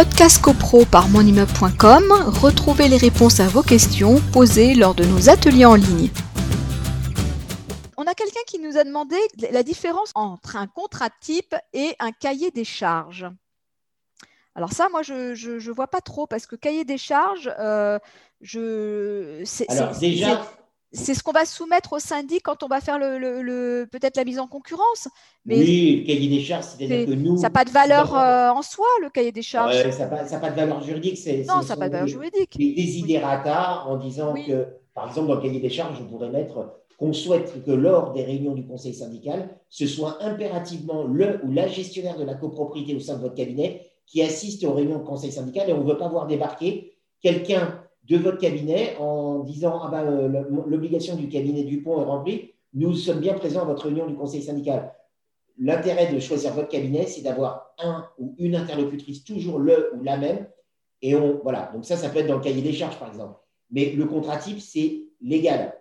Podcast CoPro par monimmeuble.com, retrouvez les réponses à vos questions posées lors de nos ateliers en ligne. On a quelqu'un qui nous a demandé la différence entre un contrat type et un cahier des charges. Alors ça, moi, je ne vois pas trop parce que cahier des charges, euh, je, c'est, déjà, c'est ce qu'on va soumettre au syndic quand on va faire le, peut-être la mise en concurrence. Mais oui, le cahier des charges, c'est-à-dire que nous. Ça n'a pas de valeur euh, en soi, le cahier des charges. ça n'a pas, de valeur juridique. Non, ça n'a pas de valeur juridique. Des désiderata en disant que, par exemple, dans le cahier des charges, on pourrait mettre qu'on souhaite que lors des réunions du conseil syndical, ce soit impérativement le ou la gestionnaire de la copropriété au sein de votre cabinet qui assiste aux réunions du conseil syndical et on ne veut pas voir débarquer quelqu'un de votre cabinet en disant ah ben, euh, l'obligation du cabinet Dupont est remplie, nous sommes bien présents à votre réunion du conseil syndical. L'intérêt de choisir votre cabinet, c'est d'avoir un ou une interlocutrice, toujours le ou la même. Et on, voilà, donc ça, ça peut être dans le cahier des charges, par exemple. Mais le contrat type, c'est légal.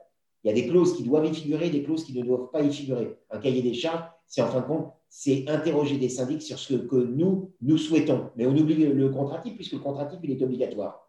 Il y a des clauses qui doivent y figurer, des clauses qui ne doivent pas y figurer. Un cahier des charges, c'est en fin de compte, c'est interroger des syndics sur ce que, nous, nous souhaitons. Mais on oublie le contrat type, puisque le contrat type, il est obligatoire.